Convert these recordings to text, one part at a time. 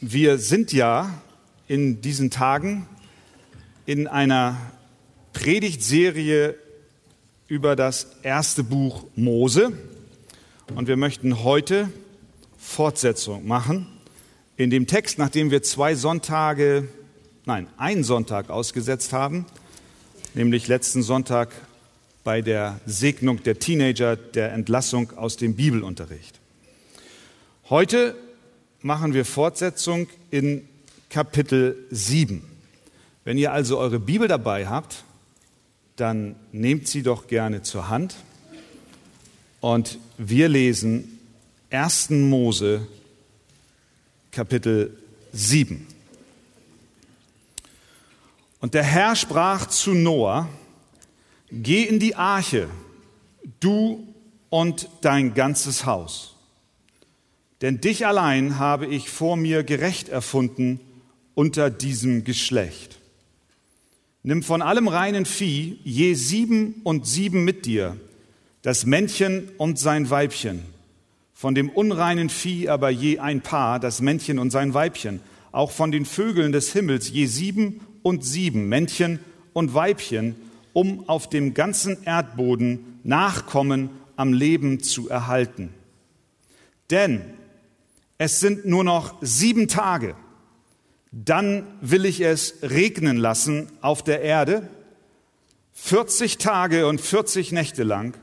Wir sind ja in diesen Tagen in einer Predigtserie über das erste Buch Mose und wir möchten heute Fortsetzung machen in dem Text, nachdem wir zwei Sonntage, nein, einen Sonntag ausgesetzt haben, nämlich letzten Sonntag bei der Segnung der Teenager, der Entlassung aus dem Bibelunterricht. Heute machen wir Fortsetzung in Kapitel 7. Wenn ihr also eure Bibel dabei habt, dann nehmt sie doch gerne zur Hand und wir lesen 1. Mose Kapitel 7. Und der Herr sprach zu Noah, geh in die Arche, du und dein ganzes Haus denn dich allein habe ich vor mir gerecht erfunden unter diesem Geschlecht. Nimm von allem reinen Vieh je sieben und sieben mit dir, das Männchen und sein Weibchen. Von dem unreinen Vieh aber je ein Paar, das Männchen und sein Weibchen. Auch von den Vögeln des Himmels je sieben und sieben, Männchen und Weibchen, um auf dem ganzen Erdboden Nachkommen am Leben zu erhalten. Denn es sind nur noch sieben Tage, dann will ich es regnen lassen auf der Erde, 40 Tage und 40 Nächte lang,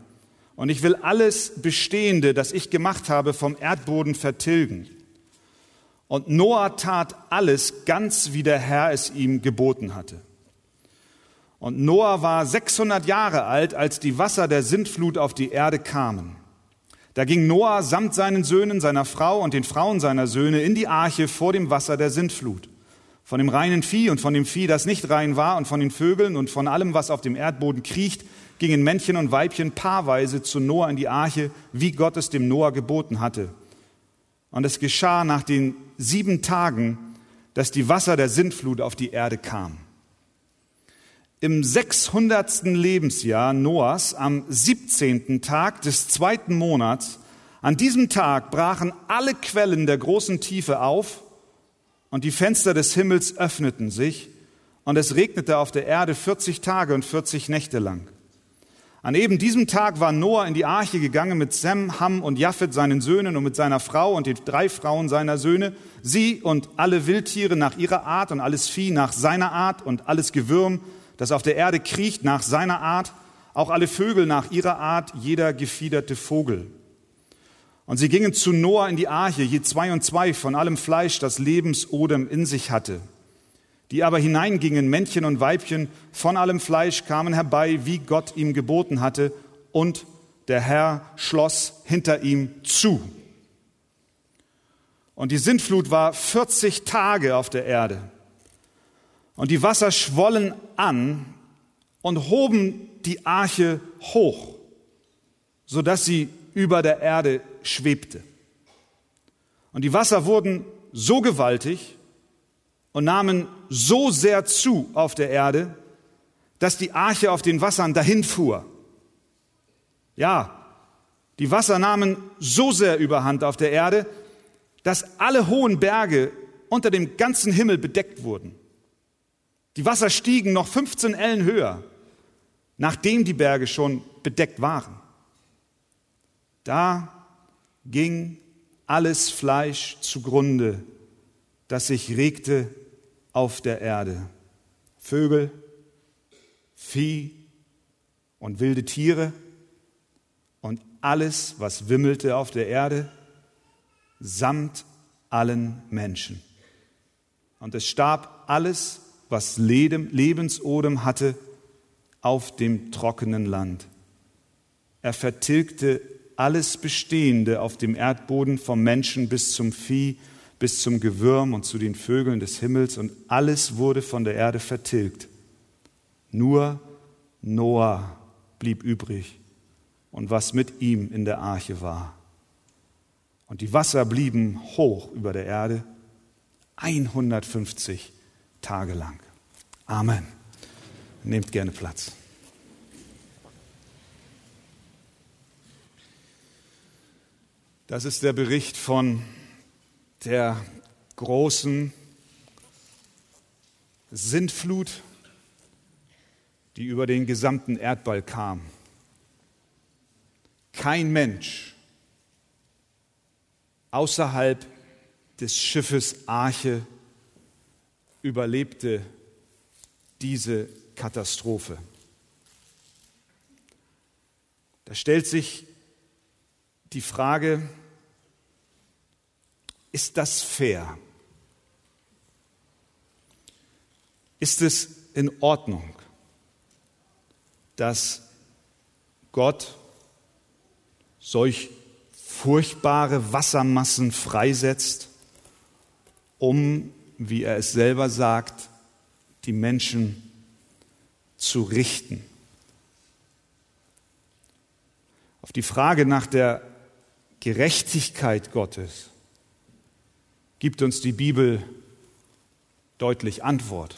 und ich will alles Bestehende, das ich gemacht habe, vom Erdboden vertilgen. Und Noah tat alles ganz, wie der Herr es ihm geboten hatte. Und Noah war 600 Jahre alt, als die Wasser der Sintflut auf die Erde kamen. Da ging Noah samt seinen Söhnen, seiner Frau und den Frauen seiner Söhne in die Arche vor dem Wasser der Sintflut. Von dem reinen Vieh und von dem Vieh, das nicht rein war, und von den Vögeln und von allem, was auf dem Erdboden kriecht, gingen Männchen und Weibchen paarweise zu Noah in die Arche, wie Gott es dem Noah geboten hatte. Und es geschah nach den sieben Tagen, dass die Wasser der Sintflut auf die Erde kamen. Im 600. Lebensjahr Noahs, am 17. Tag des zweiten Monats, an diesem Tag brachen alle Quellen der großen Tiefe auf und die Fenster des Himmels öffneten sich und es regnete auf der Erde 40 Tage und 40 Nächte lang. An eben diesem Tag war Noah in die Arche gegangen mit Sem, Ham und Japhet, seinen Söhnen und mit seiner Frau und den drei Frauen seiner Söhne, sie und alle Wildtiere nach ihrer Art und alles Vieh nach seiner Art und alles Gewürm das auf der Erde kriecht nach seiner Art, auch alle Vögel nach ihrer Art, jeder gefiederte Vogel. Und sie gingen zu Noah in die Arche, je zwei und zwei von allem Fleisch, das Lebensodem in sich hatte. Die aber hineingingen, Männchen und Weibchen, von allem Fleisch kamen herbei, wie Gott ihm geboten hatte, und der Herr schloss hinter ihm zu. Und die Sintflut war 40 Tage auf der Erde. Und die Wasser schwollen an und hoben die Arche hoch, sodass sie über der Erde schwebte. Und die Wasser wurden so gewaltig und nahmen so sehr zu auf der Erde, dass die Arche auf den Wassern dahin fuhr. Ja, die Wasser nahmen so sehr überhand auf der Erde, dass alle hohen Berge unter dem ganzen Himmel bedeckt wurden. Die Wasser stiegen noch 15 Ellen höher, nachdem die Berge schon bedeckt waren. Da ging alles Fleisch zugrunde, das sich regte auf der Erde. Vögel, Vieh und wilde Tiere und alles, was wimmelte auf der Erde, samt allen Menschen. Und es starb alles was Lebensodem hatte, auf dem trockenen Land. Er vertilgte alles Bestehende auf dem Erdboden, vom Menschen bis zum Vieh, bis zum Gewürm und zu den Vögeln des Himmels, und alles wurde von der Erde vertilgt. Nur Noah blieb übrig und was mit ihm in der Arche war. Und die Wasser blieben hoch über der Erde, 150 Tage lang. Amen. Nehmt gerne Platz. Das ist der Bericht von der großen Sintflut, die über den gesamten Erdball kam. Kein Mensch außerhalb des Schiffes Arche überlebte diese Katastrophe. Da stellt sich die Frage, ist das fair? Ist es in Ordnung, dass Gott solch furchtbare Wassermassen freisetzt, um, wie er es selber sagt, die Menschen zu richten? Auf die Frage nach der Gerechtigkeit Gottes gibt uns die Bibel deutlich Antwort.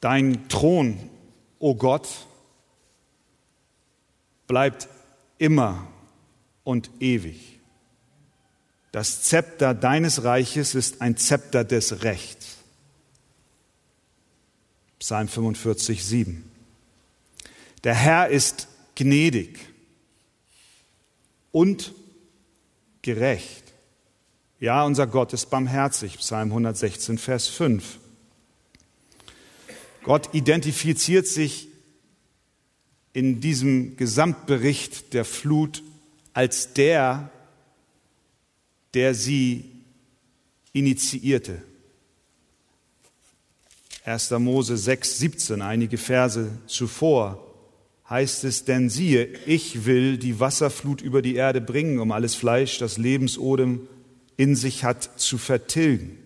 Dein Thron, o oh Gott, bleibt immer und ewig. Das Zepter deines Reiches ist ein Zepter des Rechts. Psalm 45, 7. Der Herr ist gnädig und gerecht. Ja, unser Gott ist barmherzig. Psalm 116, Vers 5. Gott identifiziert sich in diesem Gesamtbericht der Flut als der, der sie initiierte. 1. Mose 6, 17, einige Verse zuvor heißt es, denn siehe, ich will die Wasserflut über die Erde bringen, um alles Fleisch, das Lebensodem in sich hat, zu vertilgen.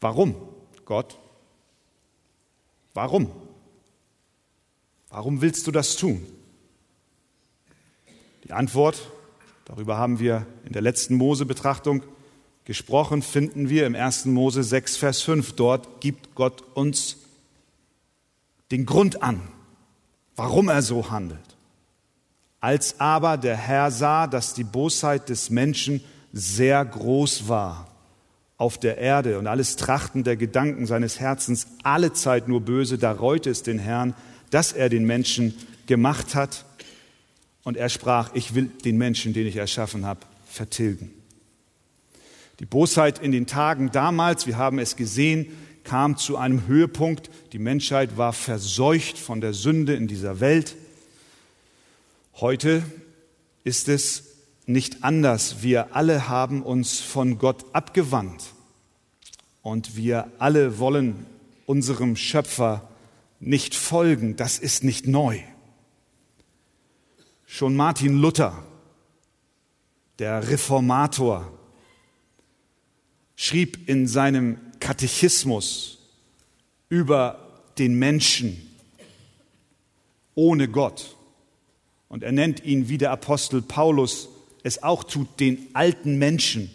Warum, Gott? Warum? Warum willst du das tun? Die Antwort, darüber haben wir in der letzten Mose-Betrachtung gesprochen, finden wir im 1. Mose 6, Vers 5. Dort gibt Gott uns den Grund an, warum er so handelt. Als aber der Herr sah, dass die Bosheit des Menschen sehr groß war auf der Erde und alles Trachten der Gedanken seines Herzens alle Zeit nur böse, da reute es den Herrn, dass er den Menschen gemacht hat. Und er sprach, ich will den Menschen, den ich erschaffen habe, vertilgen. Die Bosheit in den Tagen damals, wir haben es gesehen, kam zu einem Höhepunkt. Die Menschheit war verseucht von der Sünde in dieser Welt. Heute ist es nicht anders. Wir alle haben uns von Gott abgewandt und wir alle wollen unserem Schöpfer nicht folgen. Das ist nicht neu. Schon Martin Luther, der Reformator, schrieb in seinem Katechismus über den Menschen ohne Gott. Und er nennt ihn, wie der Apostel Paulus es auch tut, den alten Menschen.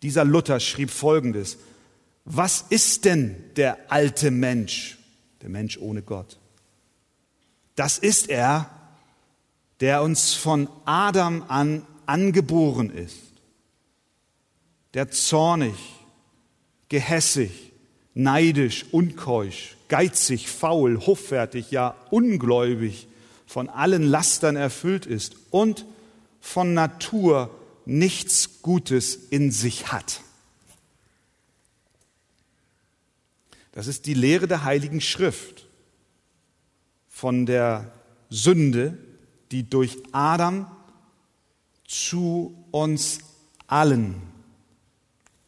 Dieser Luther schrieb Folgendes. Was ist denn der alte Mensch, der Mensch ohne Gott? Das ist er, der uns von Adam an angeboren ist, der zornig, gehässig, neidisch, unkeusch, geizig, faul, hoffärtig, ja ungläubig, von allen Lastern erfüllt ist und von Natur nichts Gutes in sich hat. Das ist die Lehre der Heiligen Schrift von der Sünde, die durch Adam zu uns allen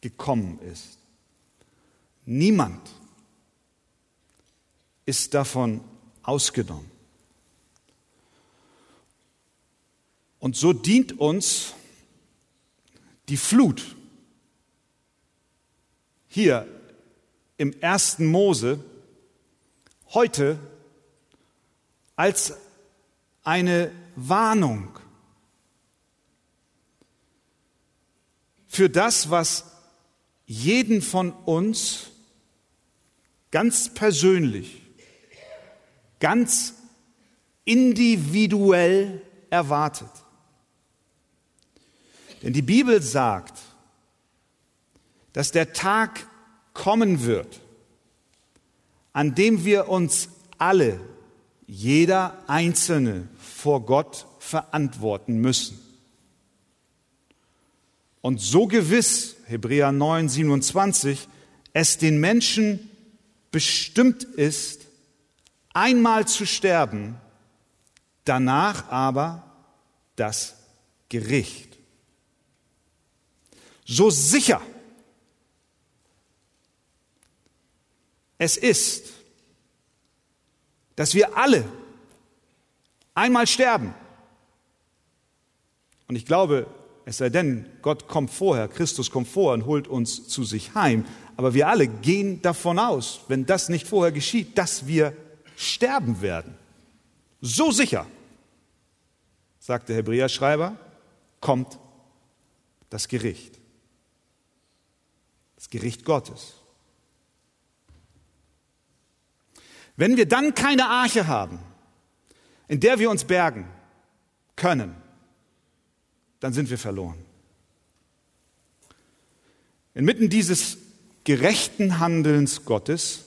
gekommen ist. Niemand ist davon ausgenommen. Und so dient uns die Flut hier im ersten Mose heute als eine Warnung für das, was jeden von uns ganz persönlich, ganz individuell erwartet. Denn die Bibel sagt, dass der Tag kommen wird, an dem wir uns alle, jeder Einzelne vor Gott verantworten müssen. Und so gewiss, Hebräer 9, 27, es den Menschen bestimmt ist, einmal zu sterben, danach aber das Gericht. So sicher es ist, dass wir alle einmal sterben. Und ich glaube, es sei denn, Gott kommt vorher, Christus kommt vorher und holt uns zu sich heim. Aber wir alle gehen davon aus, wenn das nicht vorher geschieht, dass wir sterben werden. So sicher, sagt der Hebräerschreiber, kommt das Gericht. Das Gericht Gottes. Wenn wir dann keine Arche haben, in der wir uns bergen können, dann sind wir verloren. Inmitten dieses gerechten Handelns Gottes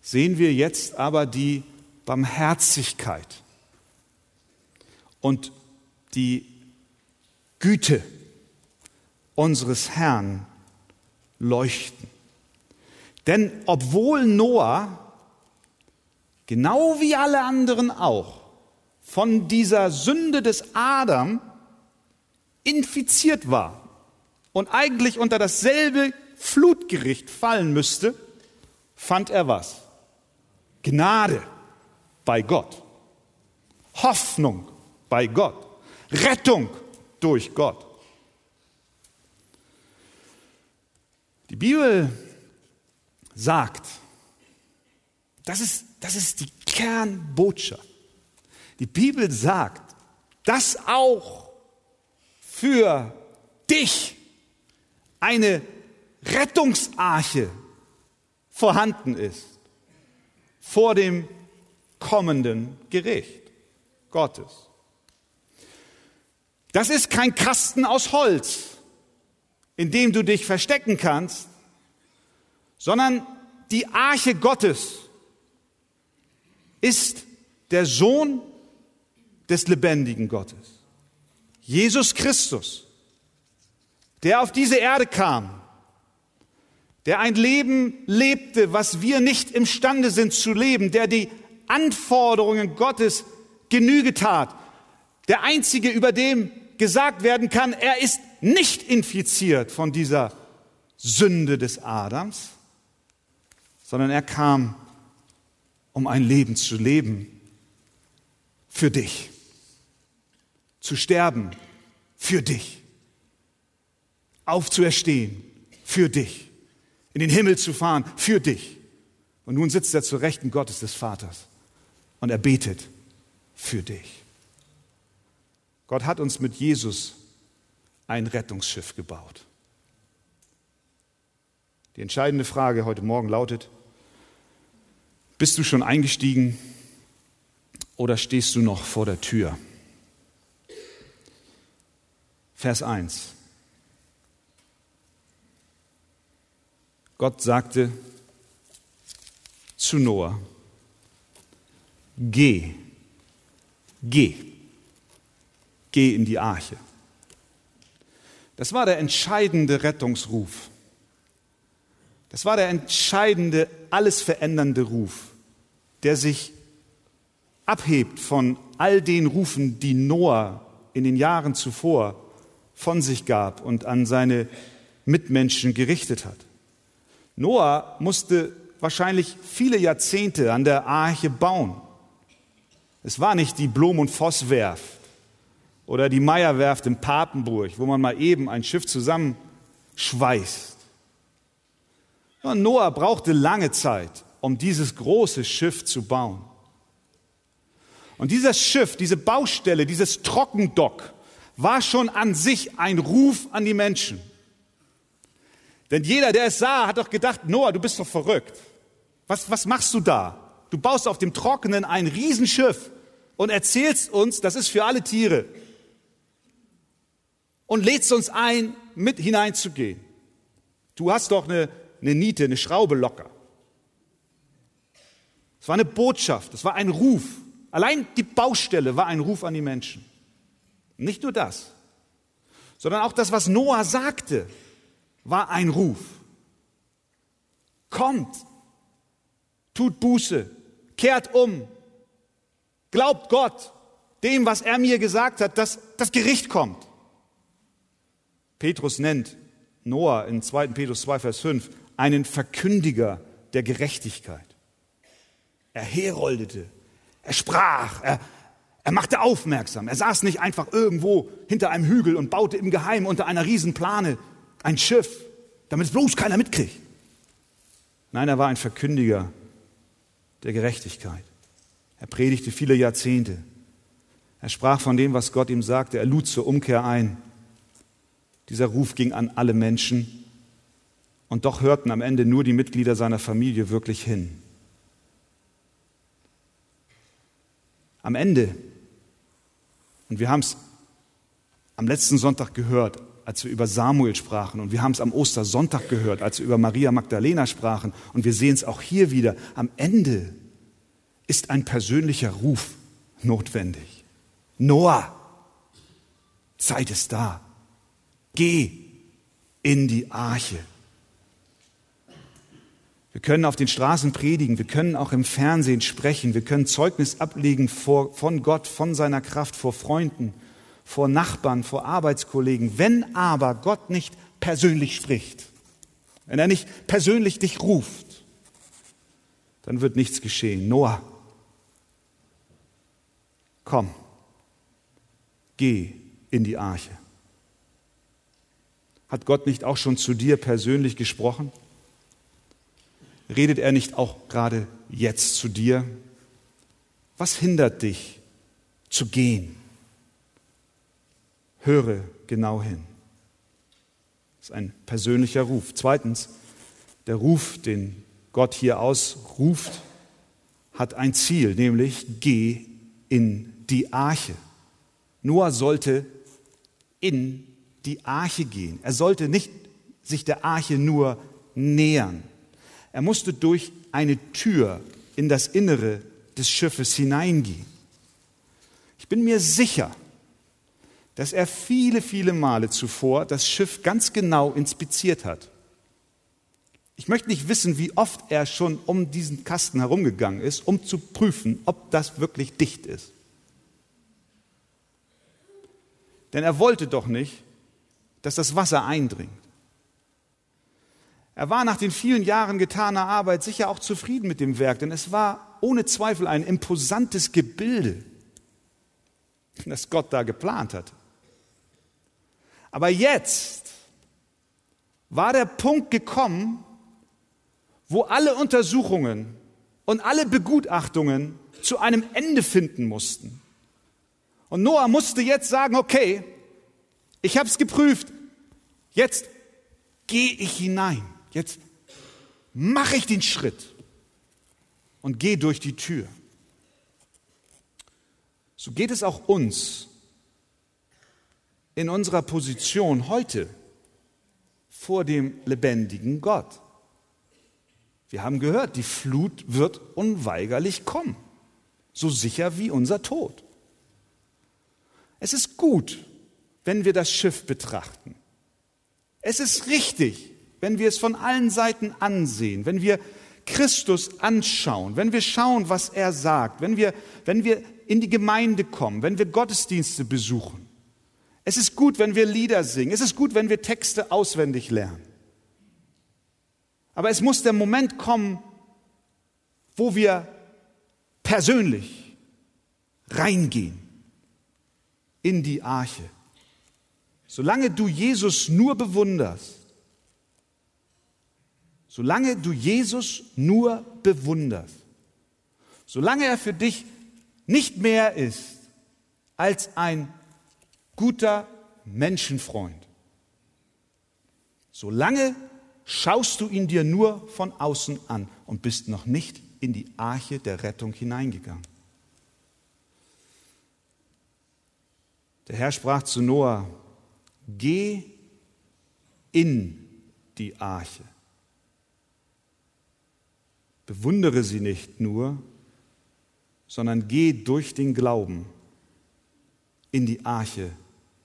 sehen wir jetzt aber die Barmherzigkeit und die Güte unseres Herrn leuchten. Denn obwohl Noah, genau wie alle anderen auch, von dieser Sünde des Adam infiziert war und eigentlich unter dasselbe Flutgericht fallen müsste, fand er was? Gnade bei Gott, Hoffnung bei Gott, Rettung durch Gott. Die Bibel sagt, das ist, das ist die Kernbotschaft. Die Bibel sagt, dass auch für dich eine Rettungsarche vorhanden ist vor dem kommenden Gericht Gottes. Das ist kein Kasten aus Holz, in dem du dich verstecken kannst, sondern die Arche Gottes ist der Sohn des lebendigen Gottes. Jesus Christus, der auf diese Erde kam, der ein Leben lebte, was wir nicht imstande sind zu leben, der die Anforderungen Gottes Genüge tat, der einzige, über dem gesagt werden kann, er ist nicht infiziert von dieser Sünde des Adams, sondern er kam, um ein Leben zu leben für dich, zu sterben für dich, aufzuerstehen für dich in den Himmel zu fahren für dich. Und nun sitzt er zur Rechten Gottes des Vaters und er betet für dich. Gott hat uns mit Jesus ein Rettungsschiff gebaut. Die entscheidende Frage heute Morgen lautet, bist du schon eingestiegen oder stehst du noch vor der Tür? Vers 1. Gott sagte zu Noah, geh, geh, geh in die Arche. Das war der entscheidende Rettungsruf. Das war der entscheidende, alles verändernde Ruf, der sich abhebt von all den Rufen, die Noah in den Jahren zuvor von sich gab und an seine Mitmenschen gerichtet hat. Noah musste wahrscheinlich viele Jahrzehnte an der Arche bauen. Es war nicht die Blom- und Vosswerft oder die Meierwerft in Papenburg, wo man mal eben ein Schiff zusammenschweißt. Noah brauchte lange Zeit, um dieses große Schiff zu bauen. Und dieses Schiff, diese Baustelle, dieses Trockendock war schon an sich ein Ruf an die Menschen. Denn jeder, der es sah, hat doch gedacht, Noah, du bist doch verrückt. Was, was machst du da? Du baust auf dem Trockenen ein Riesenschiff und erzählst uns, das ist für alle Tiere. und lädst uns ein, mit hineinzugehen. Du hast doch eine, eine Niete, eine Schraube locker. Es war eine Botschaft, es war ein Ruf. Allein die Baustelle war ein Ruf an die Menschen. Nicht nur das, sondern auch das, was Noah sagte, war ein Ruf. Kommt, tut Buße, kehrt um, glaubt Gott, dem, was er mir gesagt hat, dass das Gericht kommt. Petrus nennt Noah in 2. Petrus 2, Vers 5 einen Verkündiger der Gerechtigkeit. Er heroldete, er sprach, er, er machte aufmerksam. Er saß nicht einfach irgendwo hinter einem Hügel und baute im Geheimen unter einer Riesenplane ein Schiff, damit es bloß keiner mitkriegt. Nein, er war ein Verkündiger der Gerechtigkeit. Er predigte viele Jahrzehnte. Er sprach von dem, was Gott ihm sagte. Er lud zur Umkehr ein. Dieser Ruf ging an alle Menschen. Und doch hörten am Ende nur die Mitglieder seiner Familie wirklich hin. Am Ende, und wir haben es am letzten Sonntag gehört, als wir über Samuel sprachen, und wir haben es am Ostersonntag gehört, als wir über Maria Magdalena sprachen, und wir sehen es auch hier wieder, am Ende ist ein persönlicher Ruf notwendig. Noah, Zeit ist da. Geh in die Arche. Wir können auf den Straßen predigen, wir können auch im Fernsehen sprechen, wir können Zeugnis ablegen vor, von Gott, von seiner Kraft, vor Freunden, vor Nachbarn, vor Arbeitskollegen. Wenn aber Gott nicht persönlich spricht, wenn er nicht persönlich dich ruft, dann wird nichts geschehen. Noah, komm, geh in die Arche. Hat Gott nicht auch schon zu dir persönlich gesprochen? Redet er nicht auch gerade jetzt zu dir? Was hindert dich zu gehen? Höre genau hin. Das ist ein persönlicher Ruf. Zweitens, der Ruf, den Gott hier ausruft, hat ein Ziel, nämlich geh in die Arche. Noah sollte in die Arche gehen. Er sollte nicht sich der Arche nur nähern. Er musste durch eine Tür in das Innere des Schiffes hineingehen. Ich bin mir sicher, dass er viele, viele Male zuvor das Schiff ganz genau inspiziert hat. Ich möchte nicht wissen, wie oft er schon um diesen Kasten herumgegangen ist, um zu prüfen, ob das wirklich dicht ist. Denn er wollte doch nicht, dass das Wasser eindringt. Er war nach den vielen Jahren getaner Arbeit sicher auch zufrieden mit dem Werk, denn es war ohne Zweifel ein imposantes Gebilde, das Gott da geplant hat. Aber jetzt war der Punkt gekommen, wo alle Untersuchungen und alle Begutachtungen zu einem Ende finden mussten. Und Noah musste jetzt sagen, okay, ich habe es geprüft, jetzt gehe ich hinein, jetzt mache ich den Schritt und gehe durch die Tür. So geht es auch uns in unserer Position heute vor dem lebendigen Gott. Wir haben gehört, die Flut wird unweigerlich kommen, so sicher wie unser Tod. Es ist gut, wenn wir das Schiff betrachten. Es ist richtig, wenn wir es von allen Seiten ansehen, wenn wir Christus anschauen, wenn wir schauen, was er sagt, wenn wir, wenn wir in die Gemeinde kommen, wenn wir Gottesdienste besuchen. Es ist gut, wenn wir Lieder singen. Es ist gut, wenn wir Texte auswendig lernen. Aber es muss der Moment kommen, wo wir persönlich reingehen in die Arche. Solange du Jesus nur bewunderst, solange du Jesus nur bewunderst, solange er für dich nicht mehr ist als ein guter Menschenfreund, solange schaust du ihn dir nur von außen an und bist noch nicht in die Arche der Rettung hineingegangen. Der Herr sprach zu Noah, geh in die Arche. Bewundere sie nicht nur, sondern geh durch den Glauben in die Arche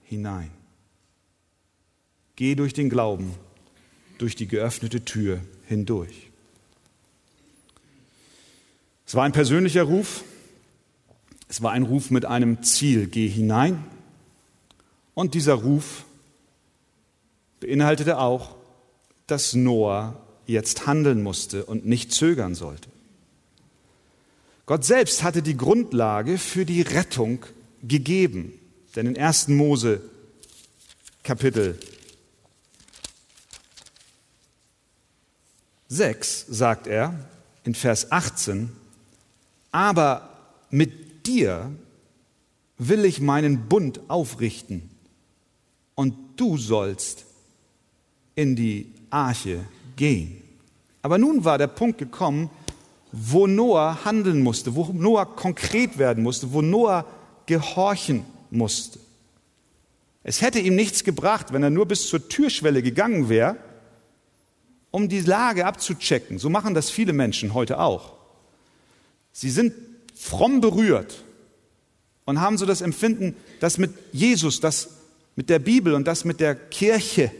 hinein. Geh durch den Glauben durch die geöffnete Tür hindurch. Es war ein persönlicher Ruf, es war ein Ruf mit einem Ziel, geh hinein. Und dieser Ruf beinhaltete auch, dass Noah jetzt handeln musste und nicht zögern sollte. Gott selbst hatte die Grundlage für die Rettung gegeben. Denn in 1. Mose Kapitel 6 sagt er in Vers 18, aber mit dir will ich meinen Bund aufrichten und du sollst in die Arche gehen. Aber nun war der Punkt gekommen, wo Noah handeln musste, wo Noah konkret werden musste, wo Noah gehorchen musste. Es hätte ihm nichts gebracht, wenn er nur bis zur Türschwelle gegangen wäre, um die Lage abzuchecken. So machen das viele Menschen heute auch. Sie sind fromm berührt und haben so das Empfinden, dass mit Jesus, das mit der Bibel und das mit der Kirche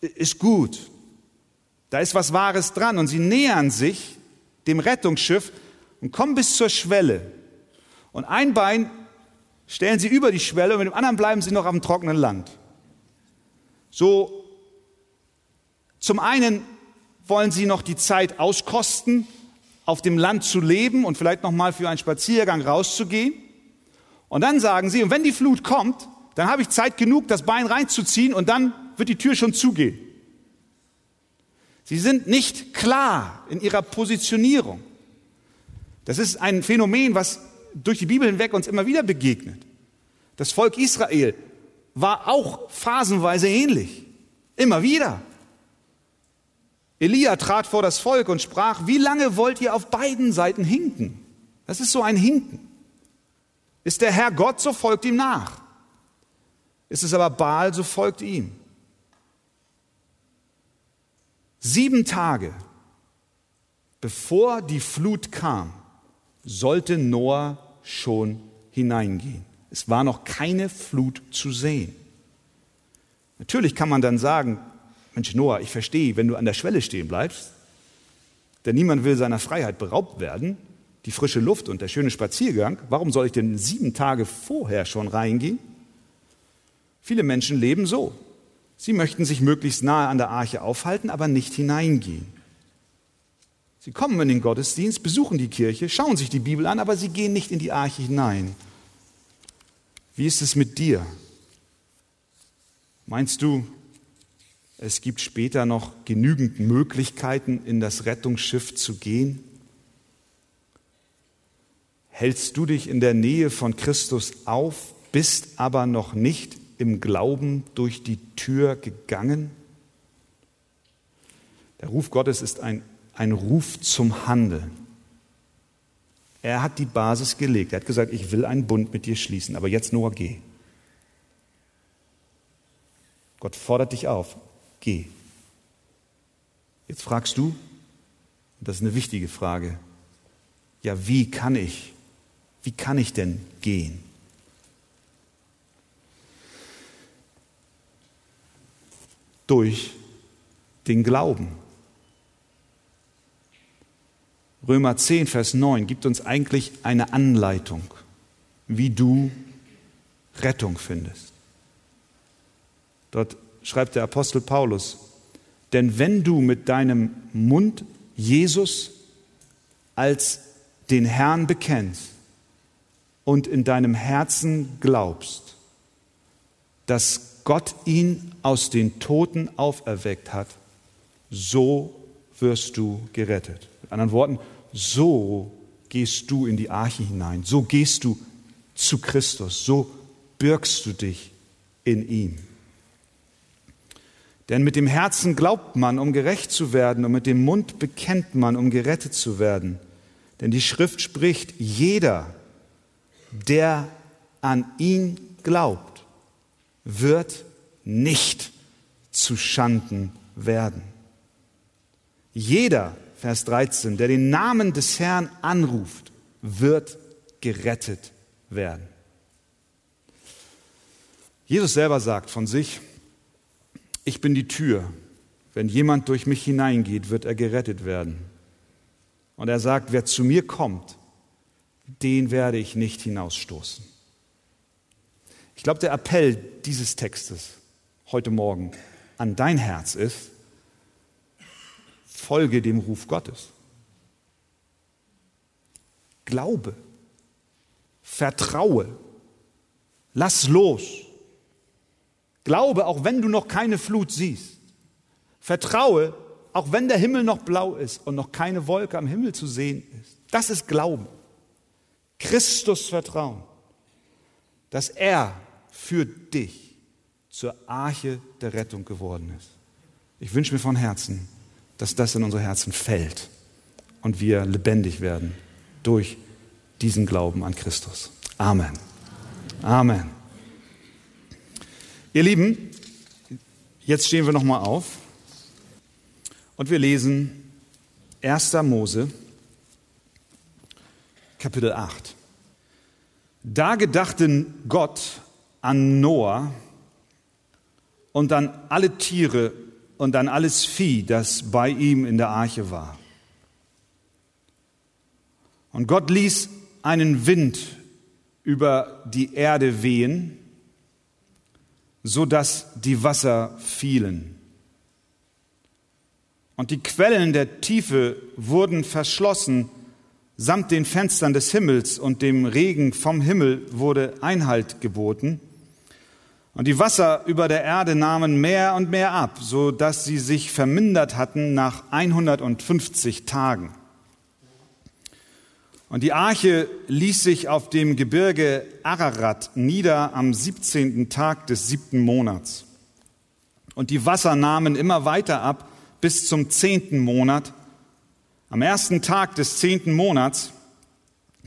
ist gut. Da ist was Wahres dran und sie nähern sich dem Rettungsschiff und kommen bis zur Schwelle. Und ein Bein stellen sie über die Schwelle und mit dem anderen bleiben sie noch auf dem trockenen Land. So, zum einen wollen sie noch die Zeit auskosten, auf dem Land zu leben und vielleicht noch mal für einen Spaziergang rauszugehen. Und dann sagen sie, und wenn die Flut kommt, dann habe ich Zeit genug, das Bein reinzuziehen und dann wird die Tür schon zugehen. Sie sind nicht klar in ihrer Positionierung. Das ist ein Phänomen, was durch die Bibel hinweg uns immer wieder begegnet. Das Volk Israel war auch phasenweise ähnlich. Immer wieder. Elia trat vor das Volk und sprach, wie lange wollt ihr auf beiden Seiten hinken? Das ist so ein Hinken. Ist der Herr Gott, so folgt ihm nach. Ist es aber Baal, so folgt ihm. Sieben Tage bevor die Flut kam, sollte Noah schon hineingehen. Es war noch keine Flut zu sehen. Natürlich kann man dann sagen, Mensch Noah, ich verstehe, wenn du an der Schwelle stehen bleibst, denn niemand will seiner Freiheit beraubt werden, die frische Luft und der schöne Spaziergang, warum soll ich denn sieben Tage vorher schon reingehen? Viele Menschen leben so. Sie möchten sich möglichst nahe an der Arche aufhalten, aber nicht hineingehen. Sie kommen in den Gottesdienst, besuchen die Kirche, schauen sich die Bibel an, aber sie gehen nicht in die Arche hinein. Wie ist es mit dir? Meinst du, es gibt später noch genügend Möglichkeiten, in das Rettungsschiff zu gehen? Hältst du dich in der Nähe von Christus auf, bist aber noch nicht im Glauben durch die Tür gegangen? Der Ruf Gottes ist ein, ein Ruf zum Handeln. Er hat die Basis gelegt. Er hat gesagt, ich will einen Bund mit dir schließen, aber jetzt nur geh. Gott fordert dich auf, geh. Jetzt fragst du, das ist eine wichtige Frage, ja, wie kann ich, wie kann ich denn gehen? Durch den Glauben. Römer 10, Vers 9 gibt uns eigentlich eine Anleitung, wie du Rettung findest. Dort schreibt der Apostel Paulus, denn wenn du mit deinem Mund Jesus als den Herrn bekennst und in deinem Herzen glaubst, dass Gott ihn aus den Toten auferweckt hat, so wirst du gerettet. Mit anderen Worten, so gehst du in die Arche hinein, so gehst du zu Christus, so birgst du dich in ihm. Denn mit dem Herzen glaubt man, um gerecht zu werden, und mit dem Mund bekennt man, um gerettet zu werden. Denn die Schrift spricht, jeder, der an ihn glaubt, wird nicht zu Schanden werden. Jeder, Vers 13, der den Namen des Herrn anruft, wird gerettet werden. Jesus selber sagt von sich, ich bin die Tür. Wenn jemand durch mich hineingeht, wird er gerettet werden. Und er sagt, wer zu mir kommt, den werde ich nicht hinausstoßen. Ich glaube, der Appell dieses Textes heute Morgen an dein Herz ist, folge dem Ruf Gottes. Glaube, vertraue, lass los. Glaube, auch wenn du noch keine Flut siehst. Vertraue, auch wenn der Himmel noch blau ist und noch keine Wolke am Himmel zu sehen ist. Das ist Glauben. Christus vertrauen, dass er für dich zur Arche der Rettung geworden ist. Ich wünsche mir von Herzen, dass das in unsere Herzen fällt und wir lebendig werden durch diesen Glauben an Christus. Amen. Amen. Ihr Lieben, jetzt stehen wir noch mal auf und wir lesen 1. Mose Kapitel 8. Da gedachten Gott an Noah und an alle Tiere und an alles Vieh, das bei ihm in der Arche war. Und Gott ließ einen Wind über die Erde wehen, so dass die Wasser fielen. Und die Quellen der Tiefe wurden verschlossen samt den Fenstern des Himmels und dem Regen vom Himmel wurde Einhalt geboten. Und die Wasser über der Erde nahmen mehr und mehr ab, so dass sie sich vermindert hatten nach 150 Tagen. Und die Arche ließ sich auf dem Gebirge Ararat nieder am 17. Tag des siebten Monats. Und die Wasser nahmen immer weiter ab bis zum zehnten Monat. Am ersten Tag des zehnten Monats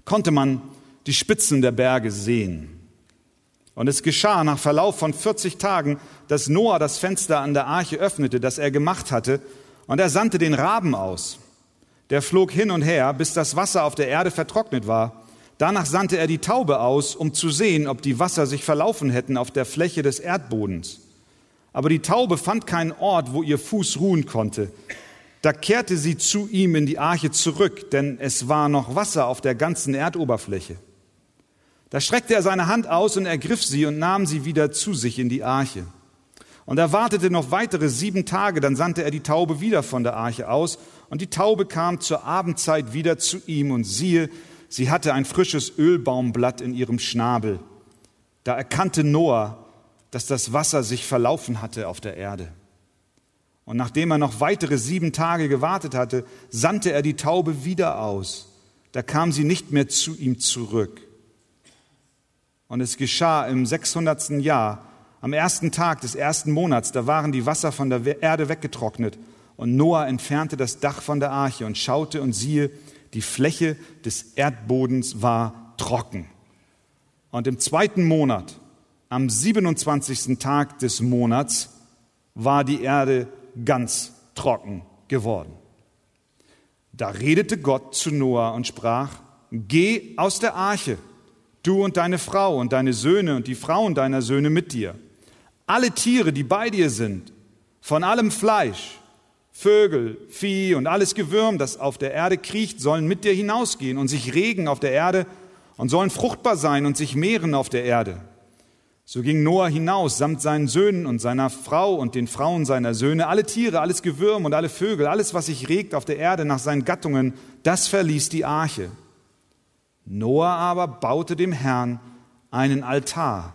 konnte man die Spitzen der Berge sehen. Und es geschah nach Verlauf von 40 Tagen, dass Noah das Fenster an der Arche öffnete, das er gemacht hatte, und er sandte den Raben aus. Der flog hin und her, bis das Wasser auf der Erde vertrocknet war. Danach sandte er die Taube aus, um zu sehen, ob die Wasser sich verlaufen hätten auf der Fläche des Erdbodens. Aber die Taube fand keinen Ort, wo ihr Fuß ruhen konnte. Da kehrte sie zu ihm in die Arche zurück, denn es war noch Wasser auf der ganzen Erdoberfläche. Da streckte er seine Hand aus und ergriff sie und nahm sie wieder zu sich in die Arche. Und er wartete noch weitere sieben Tage, dann sandte er die Taube wieder von der Arche aus, und die Taube kam zur Abendzeit wieder zu ihm, und siehe, sie hatte ein frisches Ölbaumblatt in ihrem Schnabel. Da erkannte Noah, dass das Wasser sich verlaufen hatte auf der Erde. Und nachdem er noch weitere sieben Tage gewartet hatte, sandte er die Taube wieder aus. Da kam sie nicht mehr zu ihm zurück. Und es geschah im 600. Jahr, am ersten Tag des ersten Monats, da waren die Wasser von der Erde weggetrocknet. Und Noah entfernte das Dach von der Arche und schaute und siehe, die Fläche des Erdbodens war trocken. Und im zweiten Monat, am 27. Tag des Monats, war die Erde ganz trocken geworden. Da redete Gott zu Noah und sprach, Geh aus der Arche du und deine Frau und deine Söhne und die Frauen deiner Söhne mit dir. Alle Tiere, die bei dir sind, von allem Fleisch, Vögel, Vieh und alles Gewürm, das auf der Erde kriecht, sollen mit dir hinausgehen und sich regen auf der Erde und sollen fruchtbar sein und sich mehren auf der Erde. So ging Noah hinaus samt seinen Söhnen und seiner Frau und den Frauen seiner Söhne, alle Tiere, alles Gewürm und alle Vögel, alles, was sich regt auf der Erde nach seinen Gattungen, das verließ die Arche. Noah aber baute dem Herrn einen Altar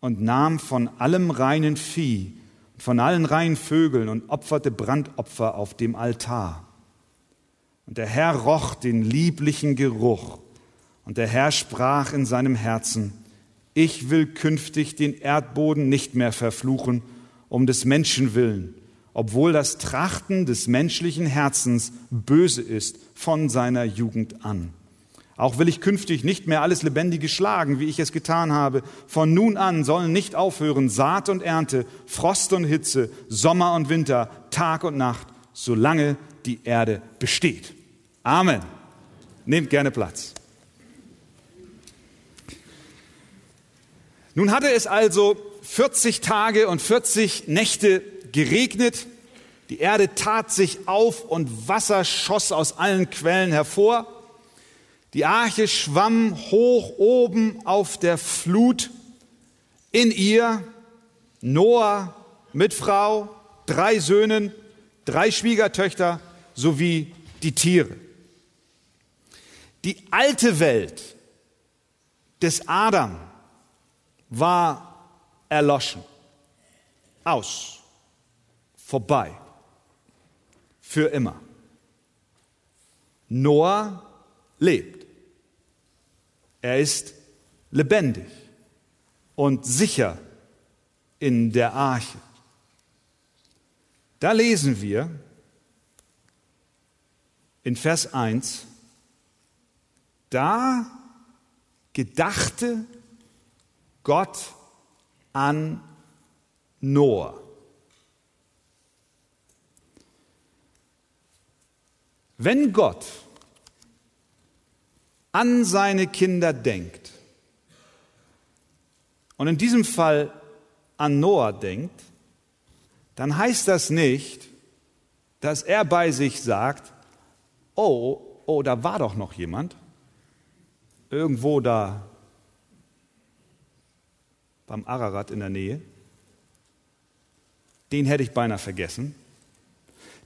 und nahm von allem reinen Vieh, von allen reinen Vögeln und opferte Brandopfer auf dem Altar. Und der Herr roch den lieblichen Geruch. Und der Herr sprach in seinem Herzen, ich will künftig den Erdboden nicht mehr verfluchen, um des Menschen willen, obwohl das Trachten des menschlichen Herzens böse ist von seiner Jugend an. Auch will ich künftig nicht mehr alles Lebendige schlagen, wie ich es getan habe. Von nun an sollen nicht aufhören Saat und Ernte, Frost und Hitze, Sommer und Winter, Tag und Nacht, solange die Erde besteht. Amen. Nehmt gerne Platz. Nun hatte es also 40 Tage und 40 Nächte geregnet. Die Erde tat sich auf und Wasser schoss aus allen Quellen hervor. Die Arche schwamm hoch oben auf der Flut. In ihr Noah mit Frau, drei Söhnen, drei Schwiegertöchter sowie die Tiere. Die alte Welt des Adam war erloschen, aus, vorbei, für immer. Noah lebt. Er ist lebendig und sicher in der Arche. Da lesen wir in Vers 1, da gedachte Gott an Noah. Wenn Gott an seine Kinder denkt. Und in diesem Fall an Noah denkt, dann heißt das nicht, dass er bei sich sagt, oh, oh, da war doch noch jemand, irgendwo da beim Ararat in der Nähe, den hätte ich beinahe vergessen.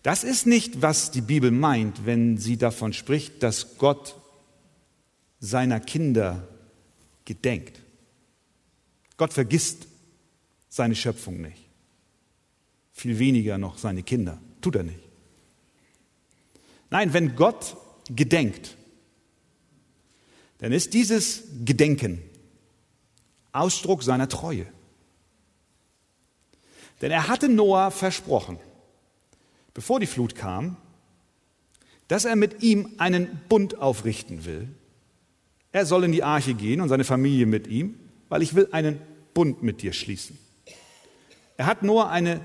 Das ist nicht, was die Bibel meint, wenn sie davon spricht, dass Gott seiner Kinder gedenkt. Gott vergisst seine Schöpfung nicht. Viel weniger noch seine Kinder. Tut er nicht. Nein, wenn Gott gedenkt, dann ist dieses Gedenken Ausdruck seiner Treue. Denn er hatte Noah versprochen, bevor die Flut kam, dass er mit ihm einen Bund aufrichten will, er soll in die Arche gehen und seine Familie mit ihm, weil ich will einen Bund mit dir schließen. Er hat Noah eine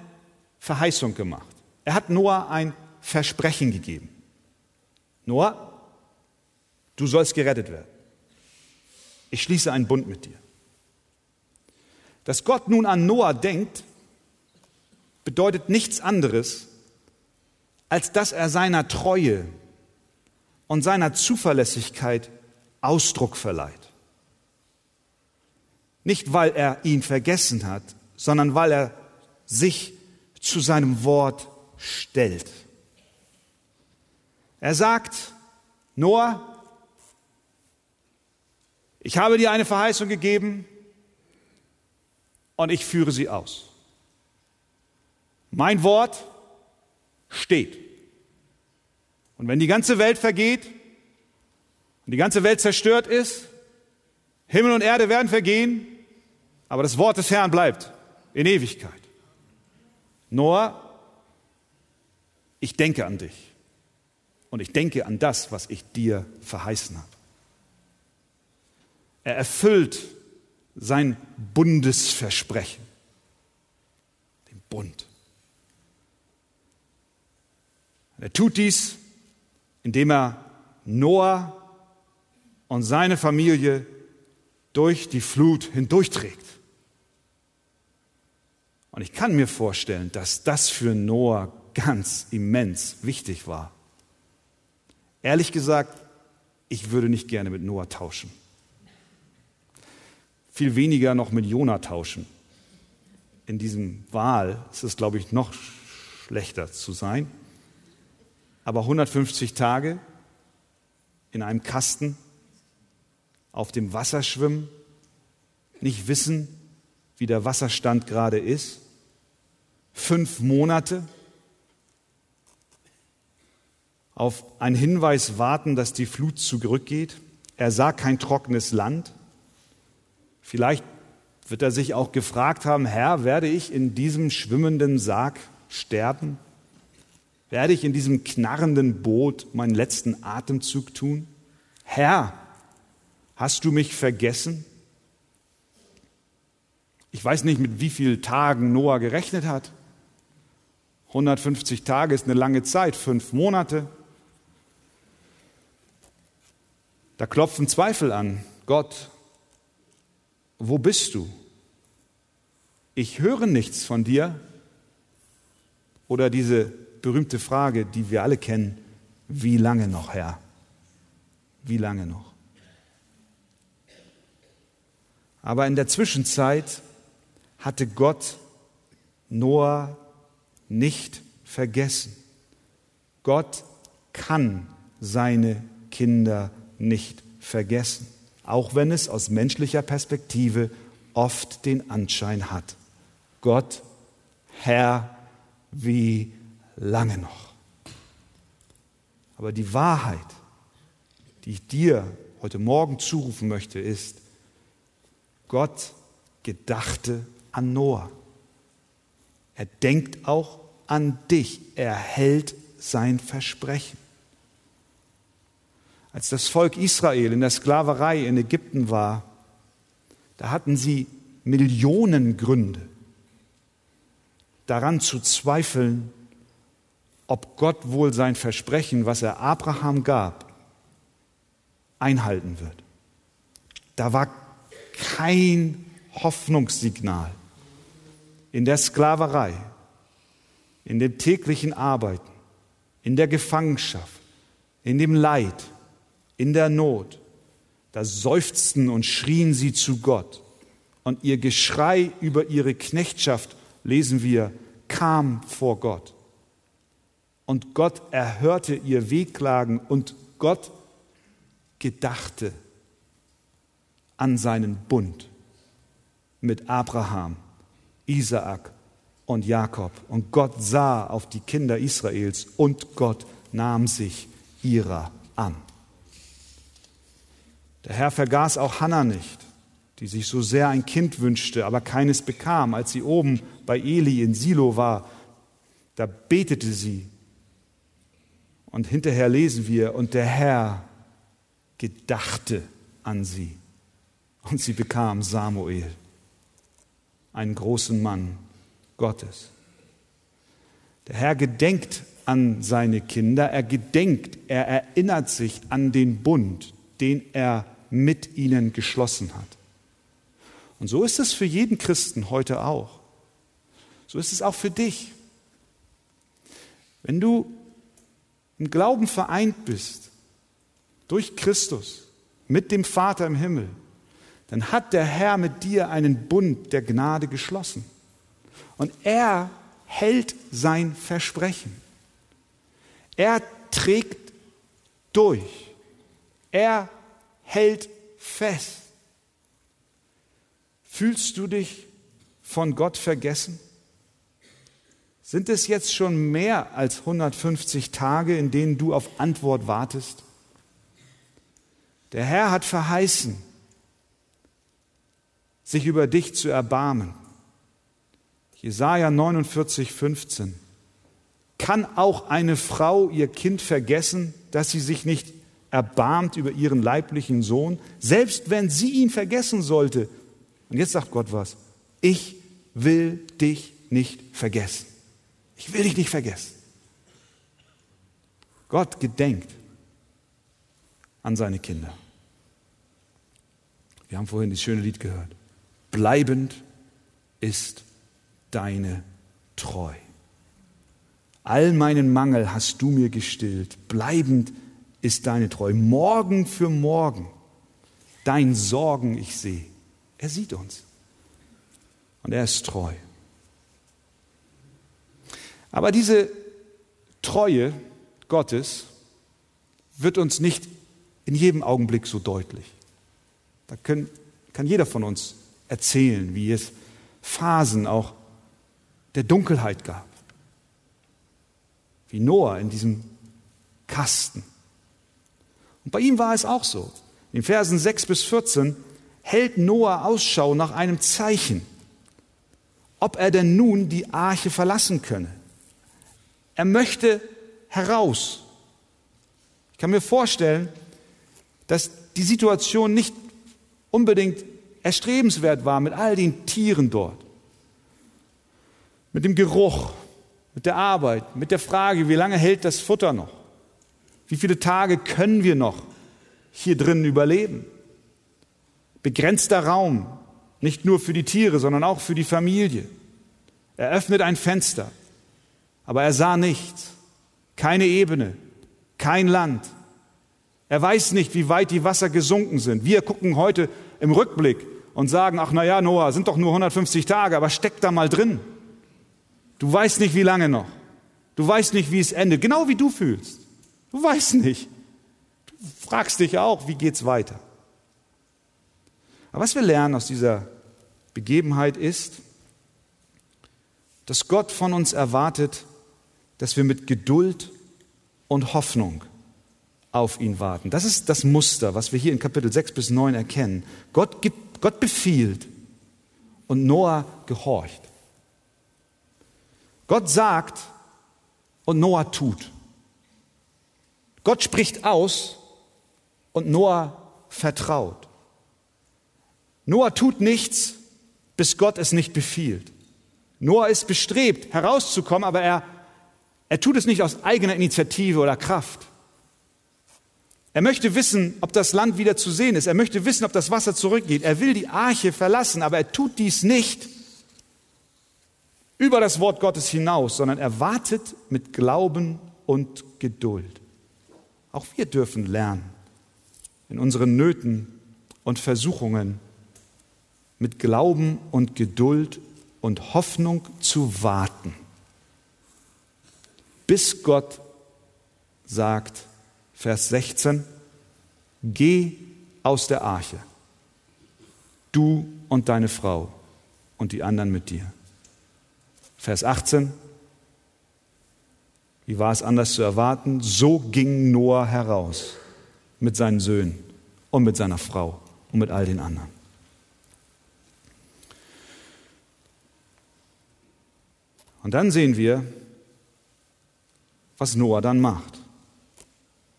Verheißung gemacht. Er hat Noah ein Versprechen gegeben. Noah, du sollst gerettet werden. Ich schließe einen Bund mit dir. Dass Gott nun an Noah denkt, bedeutet nichts anderes, als dass er seiner Treue und seiner Zuverlässigkeit Ausdruck verleiht. Nicht, weil er ihn vergessen hat, sondern weil er sich zu seinem Wort stellt. Er sagt, Noah, ich habe dir eine Verheißung gegeben und ich führe sie aus. Mein Wort steht. Und wenn die ganze Welt vergeht, und die ganze Welt zerstört ist, Himmel und Erde werden vergehen, aber das Wort des Herrn bleibt in Ewigkeit. Noah, ich denke an dich und ich denke an das, was ich dir verheißen habe. Er erfüllt sein Bundesversprechen, den Bund. Er tut dies, indem er Noah und seine Familie durch die Flut hindurchträgt. Und ich kann mir vorstellen, dass das für Noah ganz immens wichtig war. Ehrlich gesagt, ich würde nicht gerne mit Noah tauschen. Viel weniger noch mit Jona tauschen. In diesem Wahl ist es, glaube ich, noch schlechter zu sein. Aber 150 Tage in einem Kasten auf dem Wasser schwimmen, nicht wissen, wie der Wasserstand gerade ist, fünf Monate auf einen Hinweis warten, dass die Flut zurückgeht. Er sah kein trockenes Land. Vielleicht wird er sich auch gefragt haben, Herr, werde ich in diesem schwimmenden Sarg sterben? Werde ich in diesem knarrenden Boot meinen letzten Atemzug tun? Herr, Hast du mich vergessen? Ich weiß nicht, mit wie vielen Tagen Noah gerechnet hat. 150 Tage ist eine lange Zeit, fünf Monate. Da klopfen Zweifel an. Gott, wo bist du? Ich höre nichts von dir. Oder diese berühmte Frage, die wir alle kennen, wie lange noch, Herr? Wie lange noch? Aber in der Zwischenzeit hatte Gott Noah nicht vergessen. Gott kann seine Kinder nicht vergessen, auch wenn es aus menschlicher Perspektive oft den Anschein hat. Gott, Herr, wie lange noch? Aber die Wahrheit, die ich dir heute Morgen zurufen möchte, ist, Gott gedachte an Noah. Er denkt auch an dich. Er hält sein Versprechen. Als das Volk Israel in der Sklaverei in Ägypten war, da hatten sie Millionen Gründe daran zu zweifeln, ob Gott wohl sein Versprechen, was er Abraham gab, einhalten wird. Da war kein Hoffnungssignal in der Sklaverei, in dem täglichen Arbeiten, in der Gefangenschaft, in dem Leid, in der Not. Da seufzten und schrien sie zu Gott. Und ihr Geschrei über ihre Knechtschaft, lesen wir, kam vor Gott. Und Gott erhörte ihr Wehklagen und Gott gedachte an seinen Bund mit Abraham, Isaak und Jakob. Und Gott sah auf die Kinder Israels und Gott nahm sich ihrer an. Der Herr vergaß auch Hannah nicht, die sich so sehr ein Kind wünschte, aber keines bekam. Als sie oben bei Eli in Silo war, da betete sie. Und hinterher lesen wir, und der Herr gedachte an sie. Und sie bekam Samuel, einen großen Mann Gottes. Der Herr gedenkt an seine Kinder, er gedenkt, er erinnert sich an den Bund, den er mit ihnen geschlossen hat. Und so ist es für jeden Christen heute auch. So ist es auch für dich. Wenn du im Glauben vereint bist, durch Christus, mit dem Vater im Himmel, dann hat der Herr mit dir einen Bund der Gnade geschlossen. Und er hält sein Versprechen. Er trägt durch. Er hält fest. Fühlst du dich von Gott vergessen? Sind es jetzt schon mehr als 150 Tage, in denen du auf Antwort wartest? Der Herr hat verheißen, sich über dich zu erbarmen. Jesaja 49, 15. Kann auch eine Frau ihr Kind vergessen, dass sie sich nicht erbarmt über ihren leiblichen Sohn, selbst wenn sie ihn vergessen sollte? Und jetzt sagt Gott was. Ich will dich nicht vergessen. Ich will dich nicht vergessen. Gott gedenkt an seine Kinder. Wir haben vorhin das schöne Lied gehört. Bleibend ist deine Treu. All meinen Mangel hast du mir gestillt. Bleibend ist deine Treu. Morgen für morgen dein Sorgen ich sehe. Er sieht uns. Und er ist treu. Aber diese Treue Gottes wird uns nicht in jedem Augenblick so deutlich. Da können, kann jeder von uns erzählen, wie es Phasen auch der Dunkelheit gab. Wie Noah in diesem Kasten. Und bei ihm war es auch so. In Versen 6 bis 14 hält Noah Ausschau nach einem Zeichen, ob er denn nun die Arche verlassen könne. Er möchte heraus. Ich kann mir vorstellen, dass die Situation nicht unbedingt erstrebenswert war mit all den Tieren dort. Mit dem Geruch, mit der Arbeit, mit der Frage, wie lange hält das Futter noch? Wie viele Tage können wir noch hier drinnen überleben? Begrenzter Raum, nicht nur für die Tiere, sondern auch für die Familie. Er öffnet ein Fenster, aber er sah nichts, keine Ebene, kein Land. Er weiß nicht, wie weit die Wasser gesunken sind. Wir gucken heute im Rückblick und sagen, ach na ja, Noah, sind doch nur 150 Tage, aber steck da mal drin. Du weißt nicht, wie lange noch. Du weißt nicht, wie es endet. Genau wie du fühlst. Du weißt nicht. Du fragst dich auch, wie geht's weiter? Aber was wir lernen aus dieser Begebenheit ist, dass Gott von uns erwartet, dass wir mit Geduld und Hoffnung auf ihn warten. Das ist das Muster, was wir hier in Kapitel 6 bis 9 erkennen. Gott, gibt, Gott befiehlt und Noah gehorcht. Gott sagt und Noah tut. Gott spricht aus und Noah vertraut. Noah tut nichts, bis Gott es nicht befiehlt. Noah ist bestrebt, herauszukommen, aber er, er tut es nicht aus eigener Initiative oder Kraft. Er möchte wissen, ob das Land wieder zu sehen ist. Er möchte wissen, ob das Wasser zurückgeht. Er will die Arche verlassen, aber er tut dies nicht über das Wort Gottes hinaus, sondern er wartet mit Glauben und Geduld. Auch wir dürfen lernen, in unseren Nöten und Versuchungen mit Glauben und Geduld und Hoffnung zu warten, bis Gott sagt, Vers 16, geh aus der Arche, du und deine Frau und die anderen mit dir. Vers 18, wie war es anders zu erwarten? So ging Noah heraus mit seinen Söhnen und mit seiner Frau und mit all den anderen. Und dann sehen wir, was Noah dann macht.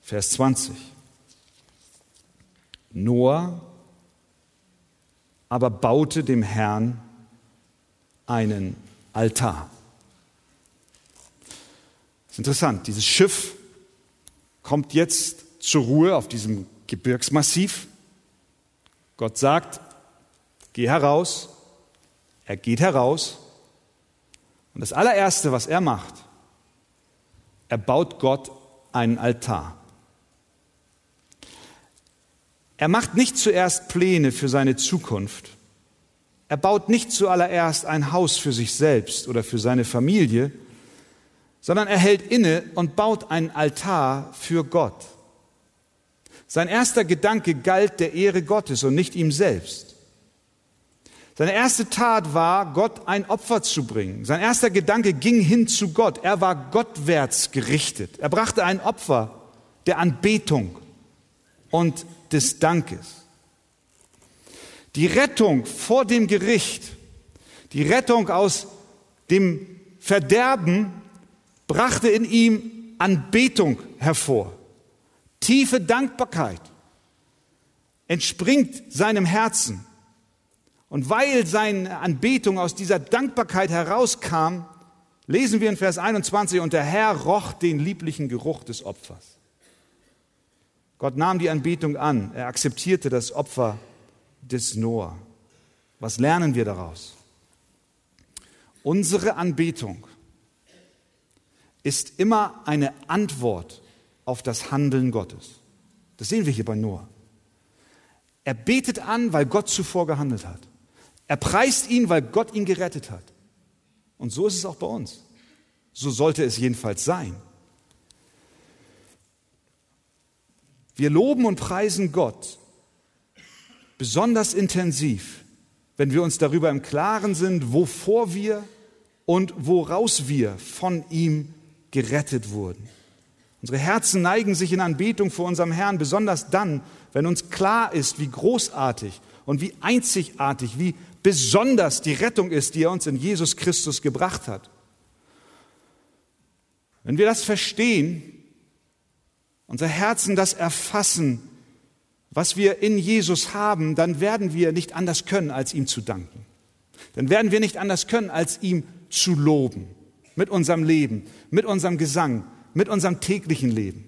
Vers 20. Noah aber baute dem Herrn einen Altar. Das ist interessant, dieses Schiff kommt jetzt zur Ruhe auf diesem Gebirgsmassiv. Gott sagt, geh heraus. Er geht heraus. Und das allererste, was er macht, er baut Gott einen Altar. Er macht nicht zuerst Pläne für seine Zukunft. Er baut nicht zuallererst ein Haus für sich selbst oder für seine Familie, sondern er hält inne und baut einen Altar für Gott. Sein erster Gedanke galt der Ehre Gottes und nicht ihm selbst. Seine erste Tat war, Gott ein Opfer zu bringen. Sein erster Gedanke ging hin zu Gott. Er war gottwärts gerichtet. Er brachte ein Opfer der Anbetung und des Dankes. Die Rettung vor dem Gericht, die Rettung aus dem Verderben brachte in ihm Anbetung hervor. Tiefe Dankbarkeit entspringt seinem Herzen. Und weil seine Anbetung aus dieser Dankbarkeit herauskam, lesen wir in Vers 21, und der Herr roch den lieblichen Geruch des Opfers. Gott nahm die Anbetung an, er akzeptierte das Opfer des Noah. Was lernen wir daraus? Unsere Anbetung ist immer eine Antwort auf das Handeln Gottes. Das sehen wir hier bei Noah. Er betet an, weil Gott zuvor gehandelt hat. Er preist ihn, weil Gott ihn gerettet hat. Und so ist es auch bei uns. So sollte es jedenfalls sein. Wir loben und preisen Gott besonders intensiv, wenn wir uns darüber im Klaren sind, wovor wir und woraus wir von ihm gerettet wurden. Unsere Herzen neigen sich in Anbetung vor unserem Herrn, besonders dann, wenn uns klar ist, wie großartig und wie einzigartig, wie besonders die Rettung ist, die er uns in Jesus Christus gebracht hat. Wenn wir das verstehen, unser Herzen das erfassen was wir in Jesus haben, dann werden wir nicht anders können, als ihm zu danken. Dann werden wir nicht anders können, als ihm zu loben. Mit unserem Leben, mit unserem Gesang, mit unserem täglichen Leben.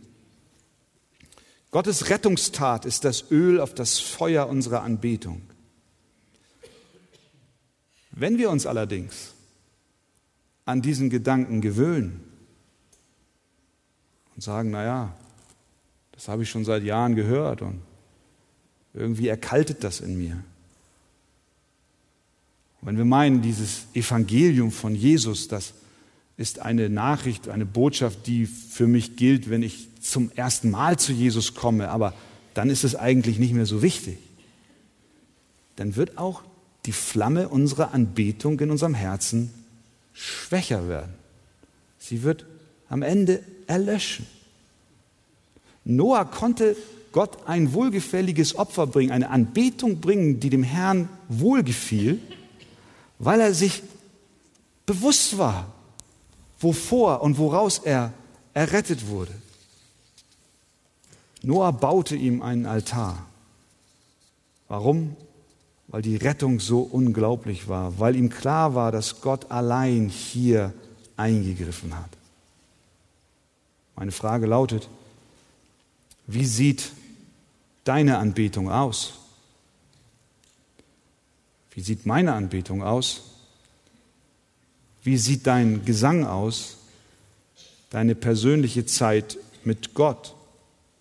Gottes Rettungstat ist das Öl auf das Feuer unserer Anbetung. Wenn wir uns allerdings an diesen Gedanken gewöhnen und sagen, naja, das habe ich schon seit Jahren gehört und irgendwie erkaltet das in mir. Und wenn wir meinen, dieses Evangelium von Jesus, das ist eine Nachricht, eine Botschaft, die für mich gilt, wenn ich zum ersten Mal zu Jesus komme, aber dann ist es eigentlich nicht mehr so wichtig. Dann wird auch die Flamme unserer Anbetung in unserem Herzen schwächer werden. Sie wird am Ende erlöschen. Noah konnte Gott ein wohlgefälliges Opfer bringen, eine Anbetung bringen, die dem Herrn wohlgefiel, weil er sich bewusst war, wovor und woraus er errettet wurde. Noah baute ihm einen Altar. Warum? Weil die Rettung so unglaublich war, weil ihm klar war, dass Gott allein hier eingegriffen hat. Meine Frage lautet, wie sieht deine Anbetung aus? Wie sieht meine Anbetung aus? Wie sieht dein Gesang aus? Deine persönliche Zeit mit Gott?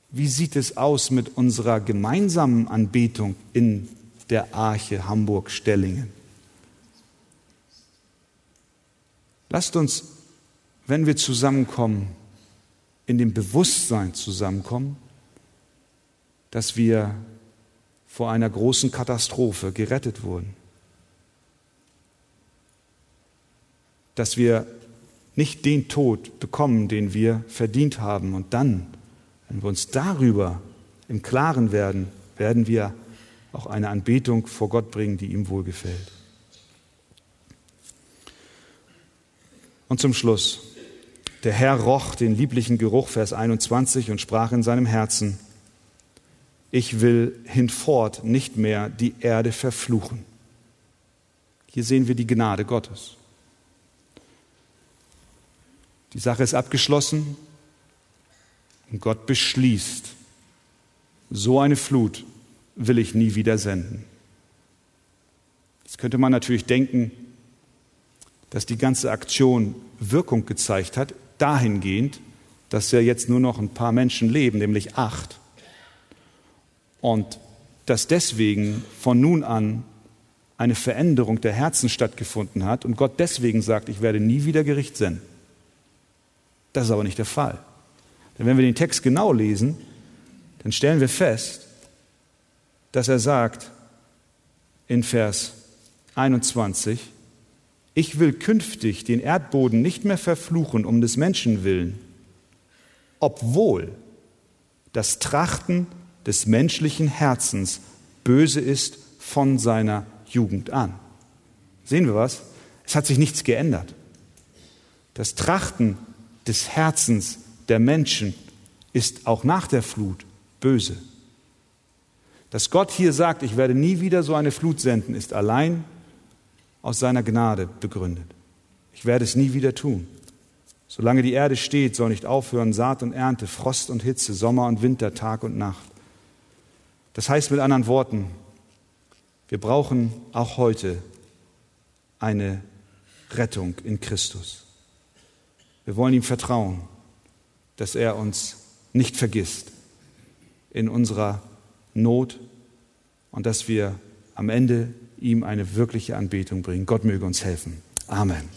Wie sieht es aus mit unserer gemeinsamen Anbetung in der Arche Hamburg-Stellingen? Lasst uns, wenn wir zusammenkommen, in dem Bewusstsein zusammenkommen, dass wir vor einer großen Katastrophe gerettet wurden. Dass wir nicht den Tod bekommen, den wir verdient haben. Und dann, wenn wir uns darüber im Klaren werden, werden wir auch eine Anbetung vor Gott bringen, die ihm wohlgefällt. Und zum Schluss. Der Herr roch den lieblichen Geruch, Vers 21, und sprach in seinem Herzen, ich will hinfort nicht mehr die Erde verfluchen. Hier sehen wir die Gnade Gottes. Die Sache ist abgeschlossen und Gott beschließt, so eine Flut will ich nie wieder senden. Jetzt könnte man natürlich denken, dass die ganze Aktion Wirkung gezeigt hat, dahingehend, dass ja jetzt nur noch ein paar Menschen leben, nämlich acht. Und dass deswegen von nun an eine Veränderung der Herzen stattgefunden hat und Gott deswegen sagt, ich werde nie wieder Gericht senden. Das ist aber nicht der Fall. Denn wenn wir den Text genau lesen, dann stellen wir fest, dass er sagt in Vers 21, ich will künftig den Erdboden nicht mehr verfluchen um des Menschen willen, obwohl das Trachten des menschlichen Herzens böse ist von seiner Jugend an. Sehen wir was? Es hat sich nichts geändert. Das Trachten des Herzens der Menschen ist auch nach der Flut böse. Dass Gott hier sagt, ich werde nie wieder so eine Flut senden, ist allein aus seiner Gnade begründet. Ich werde es nie wieder tun. Solange die Erde steht, soll nicht aufhören Saat und Ernte, Frost und Hitze, Sommer und Winter, Tag und Nacht. Das heißt mit anderen Worten, wir brauchen auch heute eine Rettung in Christus. Wir wollen ihm vertrauen, dass er uns nicht vergisst in unserer Not und dass wir am Ende ihm eine wirkliche Anbetung bringen. Gott möge uns helfen. Amen.